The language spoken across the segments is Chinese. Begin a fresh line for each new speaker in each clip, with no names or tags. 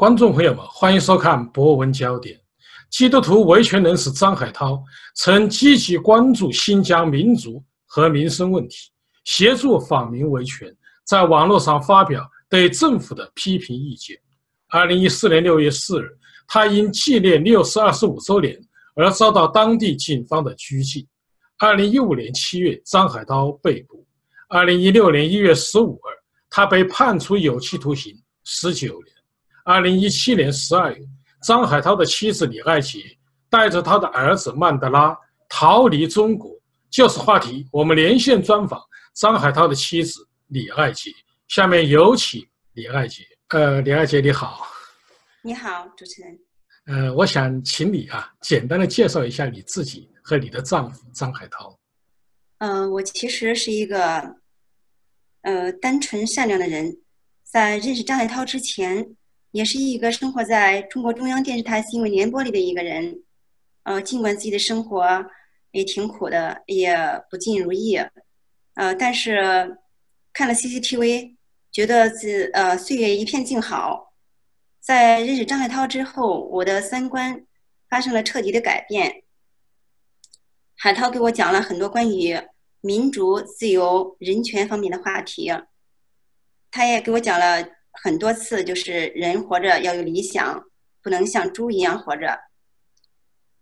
观众朋友们，欢迎收看《博文焦点》。基督徒维权人士张海涛曾积极关注新疆民族和民生问题，协助访民维权，在网络上发表对政府的批评意见。二零一四年六月四日，他因纪念六四二十五周年而遭到当地警方的拘禁。二零一五年七月，张海涛被捕。二零一六年一月十五日，他被判处有期徒刑十九年。二零一七年十二月，张海涛的妻子李爱杰带着他的儿子曼德拉逃离中国。就是话题，我们连线专访张海涛的妻子李爱杰。下面有请李爱杰。呃，李爱杰你好。
你好，主持人。
呃，我想请你啊，简单的介绍一下你自己和你的丈夫张海涛。
嗯，我其实是一个。呃，单纯善良的人，在认识张海涛之前，也是一个生活在中国中央电视台新闻联播里的一个人。呃，尽管自己的生活也挺苦的，也不尽如意，呃，但是看了 CCTV，觉得自呃岁月一片静好。在认识张海涛之后，我的三观发生了彻底的改变。海涛给我讲了很多关于。民主、自由、人权方面的话题，他也给我讲了很多次，就是人活着要有理想，不能像猪一样活着。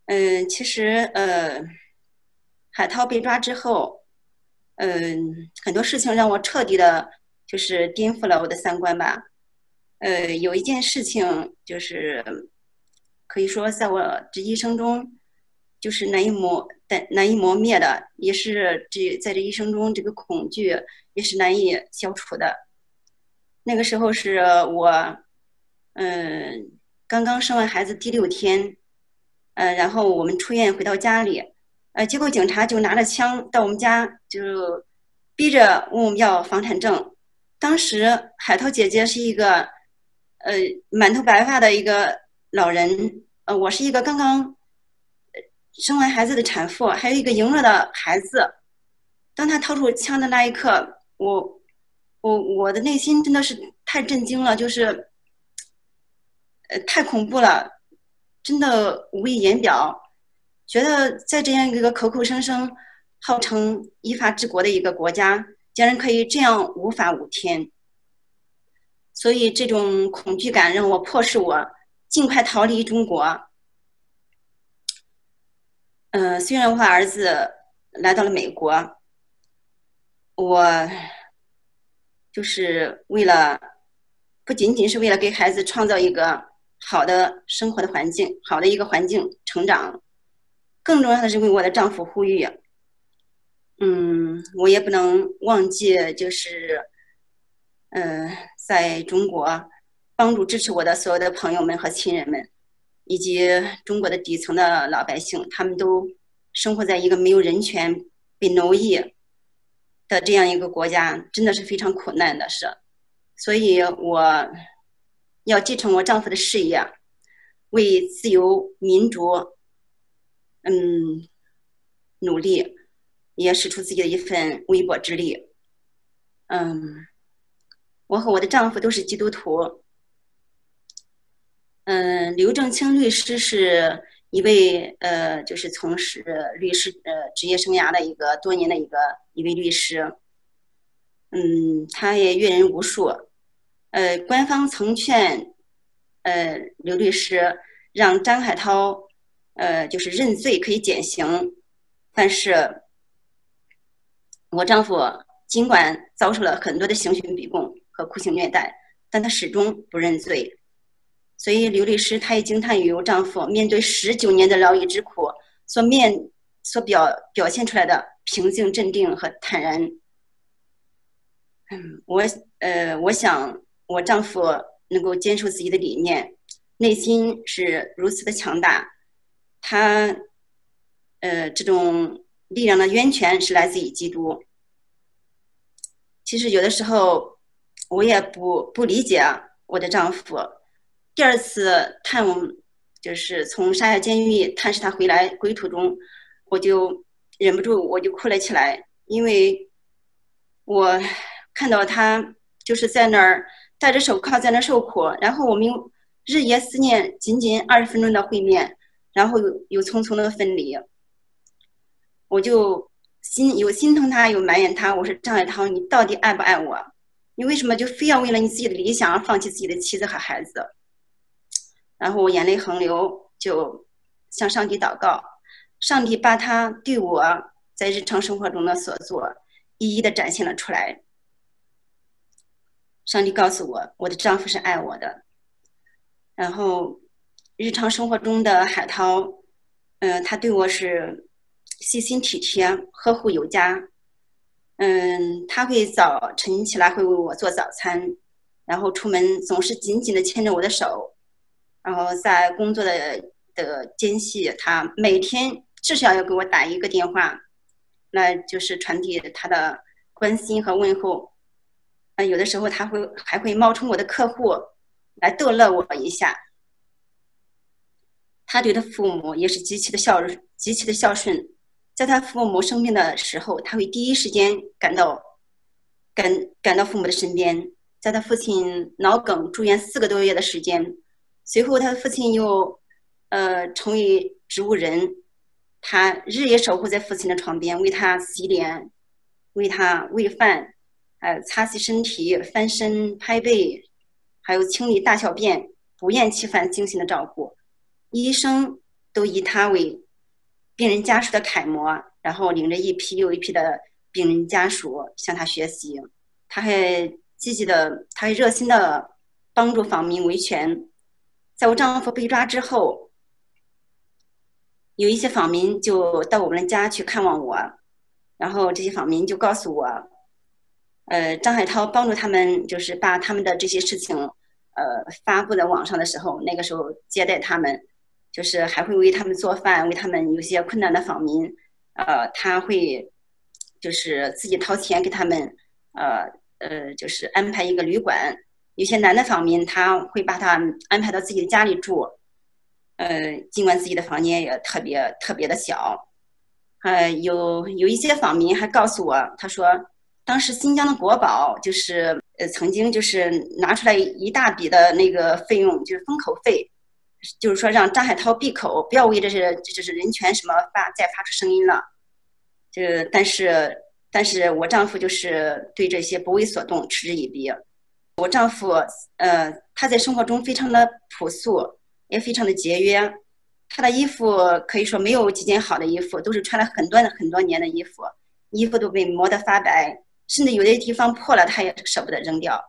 嗯，其实呃，海涛被抓之后，嗯，很多事情让我彻底的，就是颠覆了我的三观吧。呃，有一件事情就是，可以说在我这一生中。就是难以磨但难以磨灭的，也是这在这一生中，这个恐惧也是难以消除的。那个时候是我，嗯，刚刚生完孩子第六天，呃，然后我们出院回到家里，呃，结果警察就拿着枪到我们家，就逼着问我们要房产证。当时海涛姐姐是一个，呃，满头白发的一个老人，呃，我是一个刚刚。生完孩子的产妇，还有一个羸弱的孩子。当他掏出枪的那一刻，我，我我的内心真的是太震惊了，就是，呃，太恐怖了，真的无以言表。觉得在这样一个口口声声号称依法治国的一个国家，竟然可以这样无法无天。所以这种恐惧感让我迫使我尽快逃离中国。嗯，虽然我儿子来到了美国，我就是为了不仅仅是为了给孩子创造一个好的生活的环境，好的一个环境成长，更重要的是为我的丈夫呼吁。嗯，我也不能忘记，就是嗯，在中国帮助支持我的所有的朋友们和亲人们。以及中国的底层的老百姓，他们都生活在一个没有人权、被奴役的这样一个国家，真的是非常苦难的事。所以，我要继承我丈夫的事业，为自由民主，嗯，努力，也使出自己的一份微薄之力。嗯，我和我的丈夫都是基督徒。嗯，刘正清律师是一位呃，就是从事律师呃职业生涯的一个多年的一个一位律师。嗯，他也阅人无数。呃，官方曾劝呃刘律师让张海涛呃就是认罪可以减刑，但是我丈夫尽管遭受了很多的刑讯逼供和酷刑虐待，但他始终不认罪。所以刘律师她也惊叹于我丈夫面对十九年的牢狱之苦所面所表表现出来的平静、镇定和坦然。嗯，我呃，我想我丈夫能够坚守自己的理念，内心是如此的强大，他呃这种力量的源泉是来自于基督。其实有的时候我也不不理解我的丈夫。第二次探，就是从沙下监狱探视他回来归途中，我就忍不住我就哭了起来，因为我看到他就是在那儿戴着手铐在那儿受苦，然后我们日夜思念，仅仅二十分钟的会面，然后又又匆匆的分离。我就心有心疼他，有埋怨他。我说张海涛，你到底爱不爱我？你为什么就非要为了你自己的理想而放弃自己的妻子和孩子？然后我眼泪横流，就向上帝祷告，上帝把他对我在日常生活中的所做一一的展现了出来。上帝告诉我，我的丈夫是爱我的。然后日常生活中的海涛，嗯，他对我是细心体贴、呵护有加。嗯，他会早晨起来会为我做早餐，然后出门总是紧紧的牵着我的手，然后在工作的的间隙，他每天至少要给我打一个电话，那就是传递他的关心和问候。啊，有的时候他会还会冒充我的客户来逗乐我一下。他对他父母也是极其的孝，极其的孝顺。在他父母生病的时候，他会第一时间赶到，赶赶到父母的身边。在他父亲脑梗住院四个多月的时间，随后他的父亲又，呃，成为植物人，他日夜守护在父亲的床边，为他洗脸，为他喂饭，呃，擦洗身体、翻身、拍背，还有清理大小便，不厌其烦、精心的照顾。医生都以他为。病人家属的楷模，然后领着一批又一批的病人家属向他学习。他还积极的，他还热心的帮助访民维权。在我丈夫被抓之后，有一些访民就到我们家去看望我，然后这些访民就告诉我，呃，张海涛帮助他们，就是把他们的这些事情，呃，发布在网上的时候，那个时候接待他们。就是还会为他们做饭，为他们有些困难的访民，呃，他会就是自己掏钱给他们，呃呃，就是安排一个旅馆。有些男的访民，他会把他安排到自己的家里住，呃，尽管自己的房间也特别特别的小。呃，有有一些访民还告诉我，他说当时新疆的国宝就是呃曾经就是拿出来一大笔的那个费用，就是封口费。就是说，让张海涛闭口，不要为这是就是人权什么发再发出声音了。就但是，但是我丈夫就是对这些不为所动，嗤之以鼻。我丈夫，呃，他在生活中非常的朴素，也非常的节约。他的衣服可以说没有几件好的衣服，都是穿了很多很多年的衣服，衣服都被磨得发白，甚至有的地方破了，他也舍不得扔掉。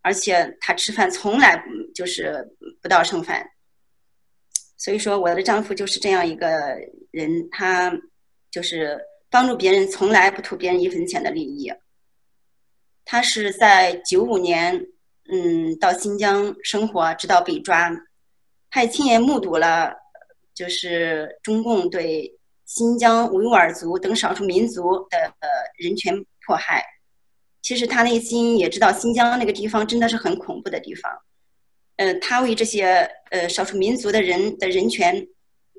而且他吃饭从来就是不倒剩饭。所以说，我的丈夫就是这样一个人，他就是帮助别人，从来不图别人一分钱的利益。他是在九五年，嗯，到新疆生活，直到被抓，他也亲眼目睹了，就是中共对新疆维吾尔族等少数民族的呃人权迫害。其实他内心也知道，新疆那个地方真的是很恐怖的地方。呃，他为这些呃少数民族的人的人权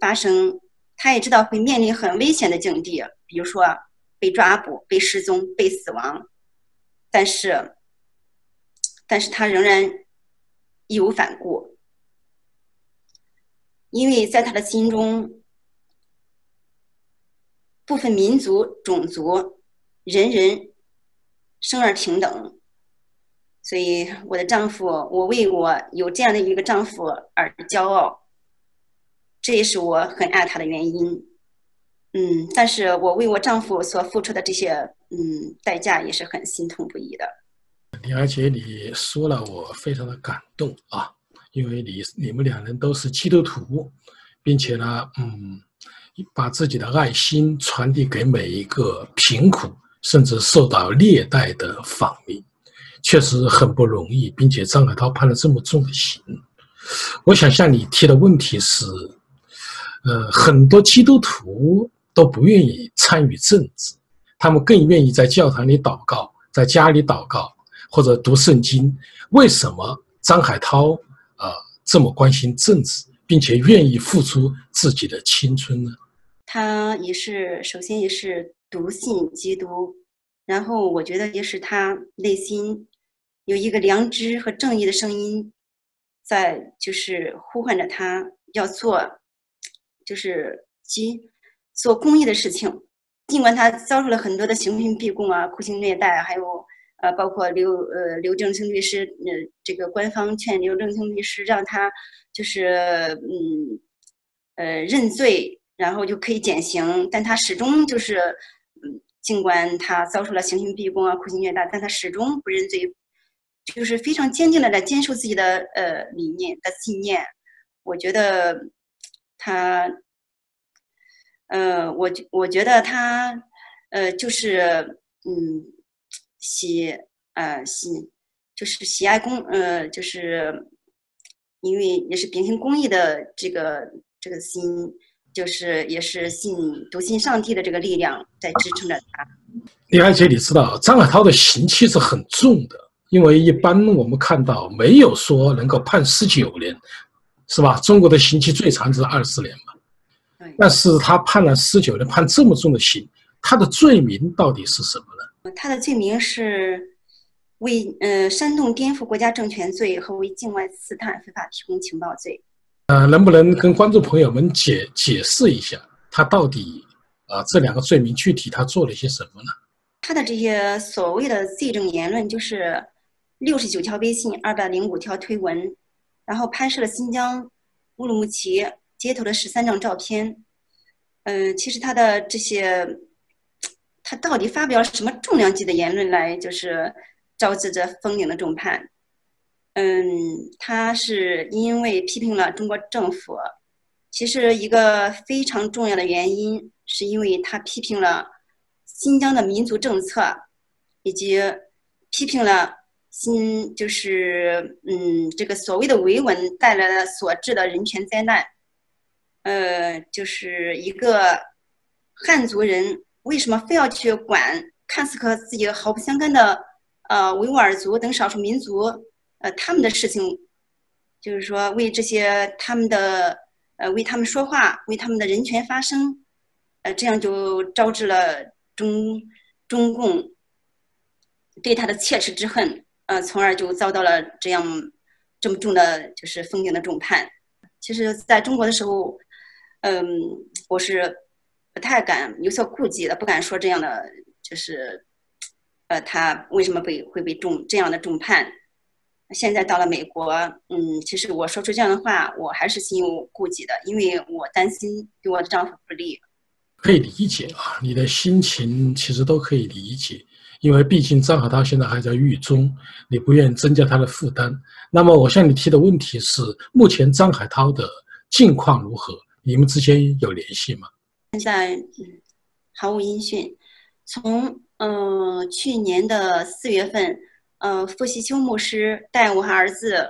发声，他也知道会面临很危险的境地，比如说被抓捕、被失踪、被死亡，但是，但是他仍然义无反顾，因为在他的心中，部分民族、种族，人人生而平等。所以，我的丈夫，我为我有这样的一个丈夫而骄傲，这也是我很爱他的原因。嗯，但是我为我丈夫所付出的这些，嗯，代价也是很心痛不已的。
李而且，你说了，我非常的感动啊，因为你你们两人都是基督徒，并且呢，嗯，把自己的爱心传递给每一个贫苦甚至受到虐待的访民。确实很不容易，并且张海涛判了这么重的刑。我想向你提的问题是：呃，很多基督徒都不愿意参与政治，他们更愿意在教堂里祷告，在家里祷告或者读圣经。为什么张海涛啊这么关心政治，并且愿意付出自己的青春呢？
他也是，首先也是笃信基督，然后我觉得也是他内心。有一个良知和正义的声音，在就是呼唤着他要做，就是即做公益的事情。尽管他遭受了很多的刑讯逼供啊、酷刑虐待，还有呃，包括刘呃刘正清律师，呃，这个官方劝刘正清律师让他就是嗯呃认罪，然后就可以减刑，但他始终就是嗯，尽管他遭受了刑讯逼供啊、酷刑虐待，但他始终不认罪。就是非常坚定的在坚守自己的呃理念的信念，我觉得他，呃，我我觉得他，呃，就是嗯，喜呃喜，就是喜爱公呃，就是因为也是秉行公益的这个这个心，就是也是信笃信上帝的这个力量在支撑着他。
李爱姐，你知道张海涛的刑期是很重的。因为一般我们看到没有说能够判十九年，是吧？中国的刑期最长是二十年嘛。但是他判了十九年，判这么重的刑，他的罪名到底是什么呢？
他的罪名是为呃煽动颠覆国家政权罪和为境外刺探非法提供情报罪。
呃，能不能跟观众朋友们解解释一下，他到底啊这两个罪名具体他做了些什么呢？
他的这些所谓的罪证言论就是。六十九条微信，二百零五条推文，然后拍摄了新疆乌鲁木齐街头的十三张照片。嗯，其实他的这些，他到底发表什么重量级的言论来，就是招致这封顶的重判？嗯，他是因为批评了中国政府。其实一个非常重要的原因，是因为他批评了新疆的民族政策，以及批评了。新就是嗯，这个所谓的维稳带来的所致的人权灾难，呃，就是一个汉族人为什么非要去管看似和自己毫不相干的呃维吾尔族等少数民族呃他们的事情，就是说为这些他们的呃为他们说话，为他们的人权发声，呃，这样就招致了中中共对他的切齿之恨。呃，从而就遭到了这样这么重的，就是封顶的重判。其实，在中国的时候，嗯，我是不太敢有所顾忌的，不敢说这样的，就是，呃，他为什么被会被重这样的重判？现在到了美国，嗯，其实我说出这样的话，我还是心有顾忌的，因为我担心对我的丈夫不利。
可以理解啊，你的心情其实都可以理解。因为毕竟张海涛现在还在狱中，你不愿意增加他的负担。那么我向你提的问题是：目前张海涛的近况如何？你们之间有联系吗？
现在，毫无音讯。从呃去年的四月份，呃傅习秋牧师带我和儿子，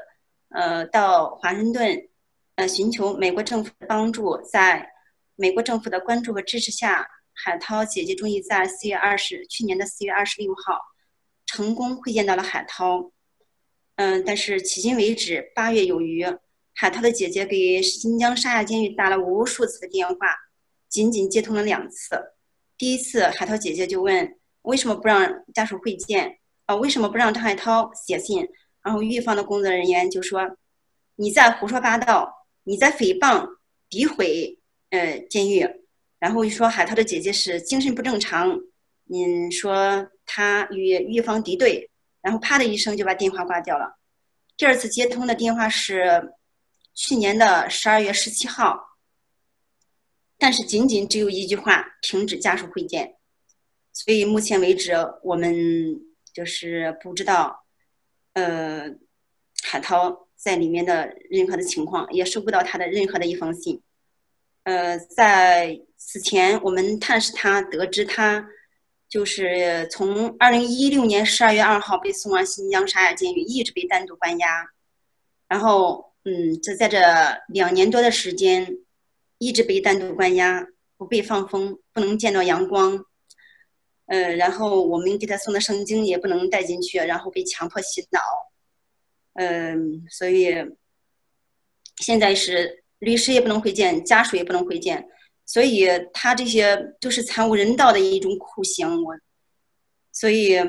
呃到华盛顿，呃寻求美国政府的帮助，在美国政府的关注和支持下。海涛姐姐终于在四月二十，去年的四月二十六号，成功会见到了海涛。嗯，但是迄今为止八月有余，海涛的姐姐给新疆沙亚监狱打了无数次的电话，仅仅接通了两次。第一次，海涛姐姐就问为什么不让家属会见啊？为什么不让张海涛写信？然后狱方的工作人员就说你在胡说八道，你在诽谤、诋毁呃监狱。然后又说海涛的姐姐是精神不正常，嗯说他与狱方敌对，然后啪的一声就把电话挂掉了。第二次接通的电话是去年的十二月十七号，但是仅仅只有一句话：停止家属会见。所以目前为止，我们就是不知道，呃，海涛在里面的任何的情况，也收不到他的任何的一封信。呃，在此前，我们探视他，得知他就是从二零一六年十二月二号被送往新疆沙雅监狱，一直被单独关押。然后，嗯，这在这两年多的时间，一直被单独关押，不被放风，不能见到阳光。呃，然后我们给他送的圣经也不能带进去，然后被强迫洗脑。嗯，所以现在是。律师也不能会见，家属也不能会见，所以他这些都是惨无人道的一种酷刑。我，所以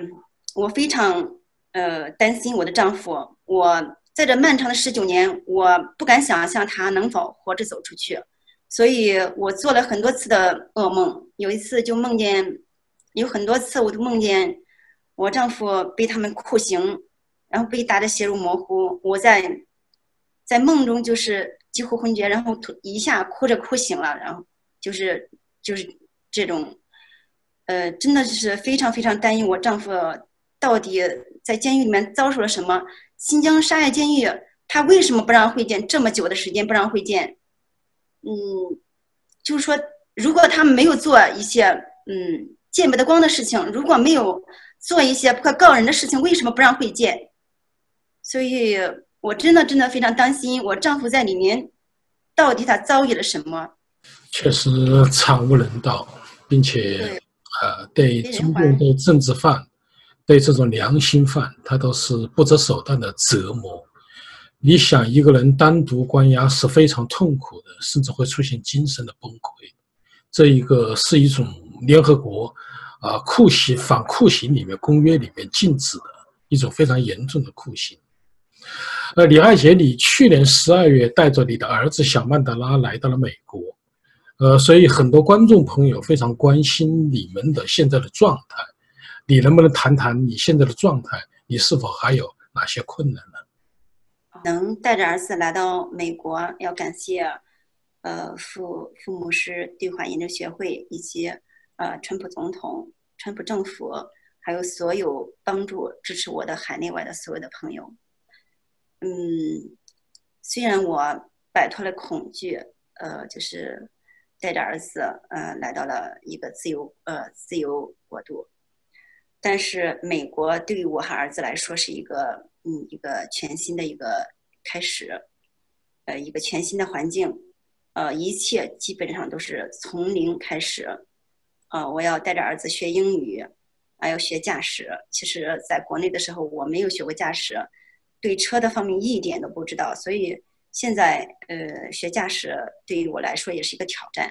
我非常呃担心我的丈夫。我在这漫长的十九年，我不敢想象他能否活着走出去，所以我做了很多次的噩梦。有一次就梦见，有很多次我都梦见我丈夫被他们酷刑，然后被打得血肉模糊。我在在梦中就是几乎昏厥，然后一下哭着哭醒了，然后就是就是这种，呃，真的是非常非常担忧我丈夫到底在监狱里面遭受了什么。新疆沙县监狱，他为什么不让会见？这么久的时间不让会见，嗯，就是说，如果他们没有做一些嗯见不得光的事情，如果没有做一些不可告人的事情，为什么不让会见？所以我真的真的非常担心，我丈夫在里面到底他遭遇了什么？
确实惨无人道，并且呃，对中共的政治犯。对这种良心犯，他都是不择手段的折磨。你想一个人单独关押是非常痛苦的，甚至会出现精神的崩溃。这一个是一种联合国啊酷刑反酷刑里面公约里面禁止的一种非常严重的酷刑。呃，李爱杰，你去年十二月带着你的儿子小曼德拉来到了美国，呃，所以很多观众朋友非常关心你们的现在的状态。你能不能谈谈你现在的状态？你是否还有哪些困难呢？
能带着儿子来到美国，要感谢，呃，父父母师对话研究学会以及呃，川普总统、川普政府，还有所有帮助支持我的海内外的所有的朋友。嗯，虽然我摆脱了恐惧，呃，就是带着儿子，呃，来到了一个自由呃自由国度。但是美国对于我和儿子来说是一个嗯一个全新的一个开始，呃一个全新的环境，呃一切基本上都是从零开始，呃我要带着儿子学英语，还要学驾驶。其实在国内的时候我没有学过驾驶，对车的方面一点都不知道，所以现在呃学驾驶对于我来说也是一个挑战，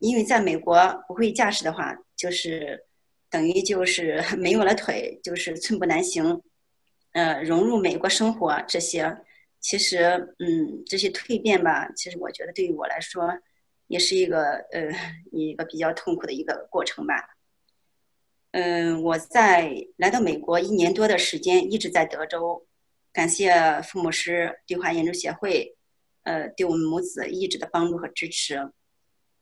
因为在美国不会驾驶的话就是。等于就是 没有了腿，就是寸步难行。呃，融入美国生活这些，其实，嗯，这些蜕变吧，其实我觉得对于我来说，也是一个呃一个比较痛苦的一个过程吧。嗯，我在来到美国一年多的时间，一直在德州，感谢父母师对话研究协会，呃，对我们母子一直的帮助和支持。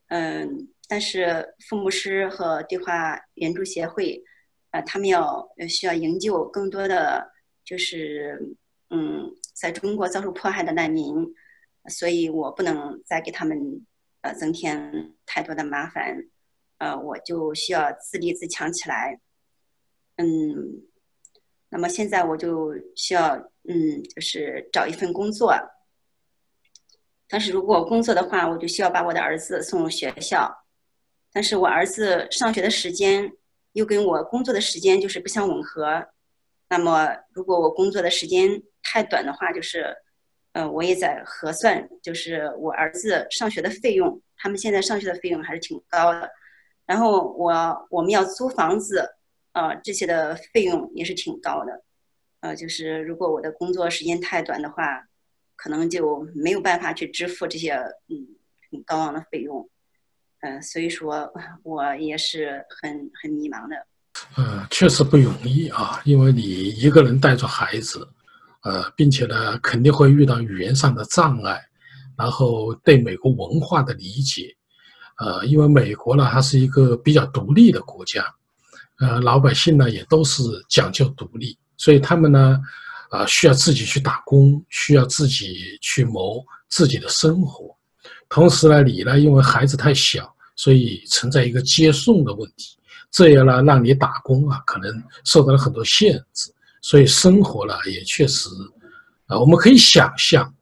嗯。但是，父母师和对话援助协会，呃，他们要需要营救更多的，就是嗯，在中国遭受迫害的难民，所以我不能再给他们呃增添太多的麻烦，呃，我就需要自立自强起来，嗯，那么现在我就需要嗯，就是找一份工作，但是如果工作的话，我就需要把我的儿子送入学校。但是我儿子上学的时间又跟我工作的时间就是不相吻合，那么如果我工作的时间太短的话，就是，呃，我也在核算，就是我儿子上学的费用，他们现在上学的费用还是挺高的，然后我我们要租房子，呃，这些的费用也是挺高的，呃，就是如果我的工作时间太短的话，可能就没有办法去支付这些嗯很高昂的费用。嗯，所以说，我也是很很迷茫的。
呃，确实不容易啊，因为你一个人带着孩子，呃，并且呢，肯定会遇到语言上的障碍，然后对美国文化的理解，呃，因为美国呢，它是一个比较独立的国家，呃，老百姓呢也都是讲究独立，所以他们呢，啊，需要自己去打工，需要自己去谋自己的生活。同时呢，你呢，因为孩子太小，所以存在一个接送的问题，这样呢，让你打工啊，可能受到了很多限制，所以生活呢，也确实，啊，我们可以想象，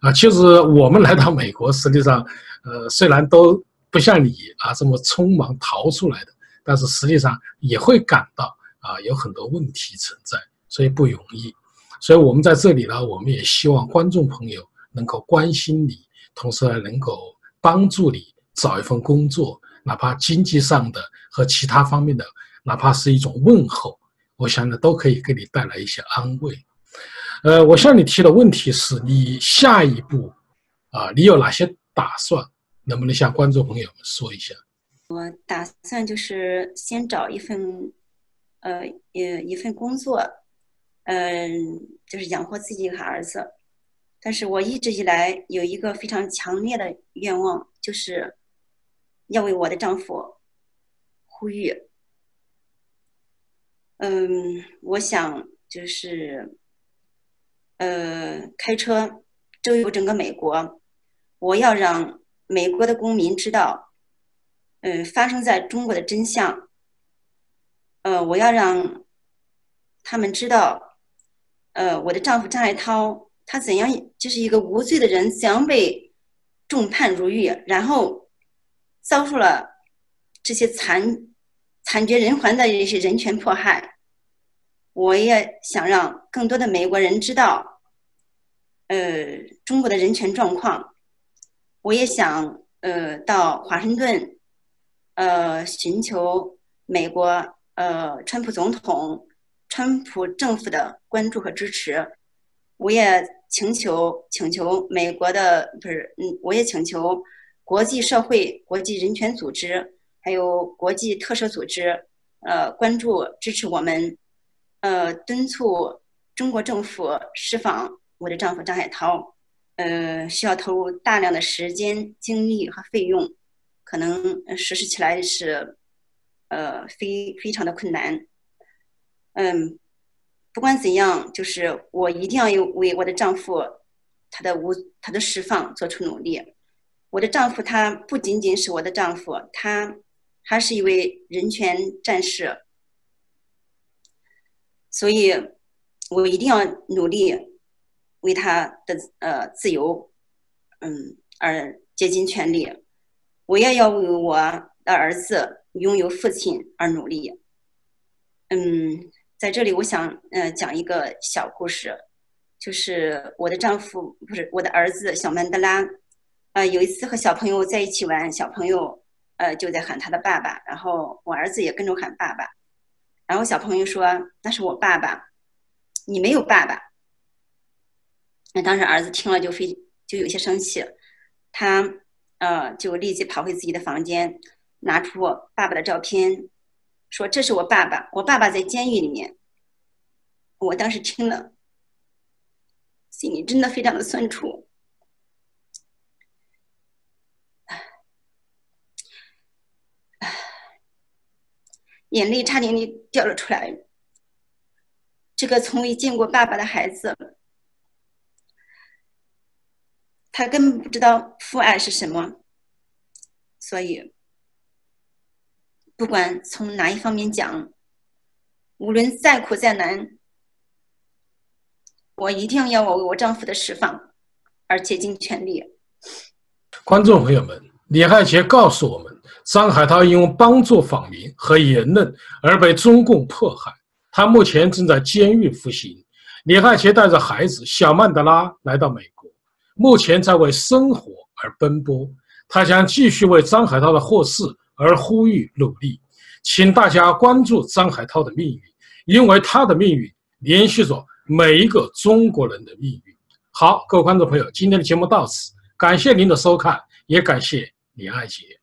啊，其实我们来到美国，实际上，呃，虽然都不像你啊这么匆忙逃出来的，但是实际上也会感到啊有很多问题存在，所以不容易。所以我们在这里呢，我们也希望观众朋友能够关心你。同时还能够帮助你找一份工作，哪怕经济上的和其他方面的，哪怕是一种问候，我想呢都可以给你带来一些安慰。呃，我向你提的问题是你下一步啊，你有哪些打算？能不能向观众朋友们说一下？
我打算就是先找一份，呃，呃，一份工作，嗯，就是养活自己和儿子。但是我一直以来有一个非常强烈的愿望，就是要为我的丈夫呼吁。嗯，我想就是，呃，开车周游整个美国，我要让美国的公民知道，嗯，发生在中国的真相。呃，我要让他们知道，呃，我的丈夫张海涛他怎样就是一个无罪的人，怎样被重判入狱，然后遭受了这些残。惨绝人寰的一些人权迫害，我也想让更多的美国人知道，呃，中国的人权状况。我也想，呃，到华盛顿，呃，寻求美国，呃，川普总统、川普政府的关注和支持。我也请求，请求美国的，不是，嗯，我也请求国际社会、国际人权组织。还有国际特赦组织，呃，关注支持我们，呃，敦促中国政府释放我的丈夫张海涛，呃，需要投入大量的时间、精力和费用，可能实施起来是，呃，非非常的困难。嗯，不管怎样，就是我一定要有为我的丈夫他的无他的释放做出努力。我的丈夫他不仅仅是我的丈夫，他。他是一位人权战士，所以我一定要努力为他的呃自由，嗯而竭尽全力。我也要为我的儿子拥有父亲而努力。嗯，在这里我想呃讲一个小故事，就是我的丈夫不是我的儿子小曼德拉，啊有一次和小朋友在一起玩，小朋友。呃，就在喊他的爸爸，然后我儿子也跟着喊爸爸，然后小朋友说：“那是我爸爸，你没有爸爸。”那当时儿子听了就非就有些生气，他呃就立即跑回自己的房间，拿出爸爸的照片，说：“这是我爸爸，我爸爸在监狱里面。”我当时听了，心里真的非常的酸楚。眼泪差点就掉了出来。这个从未见过爸爸的孩子，他根本不知道父爱是什么。所以，不管从哪一方面讲，无论再苦再难，我一定要我为我丈夫的释放而竭尽全力。
观众朋友们，李汉杰告诉我们。张海涛因为帮助访民和言论而被中共迫害，他目前正在监狱服刑。李汉杰带着孩子小曼德拉来到美国，目前在为生活而奔波。他将继续为张海涛的获释而呼吁努力，请大家关注张海涛的命运，因为他的命运联系着每一个中国人的命运。好，各位观众朋友，今天的节目到此，感谢您的收看，也感谢李爱杰。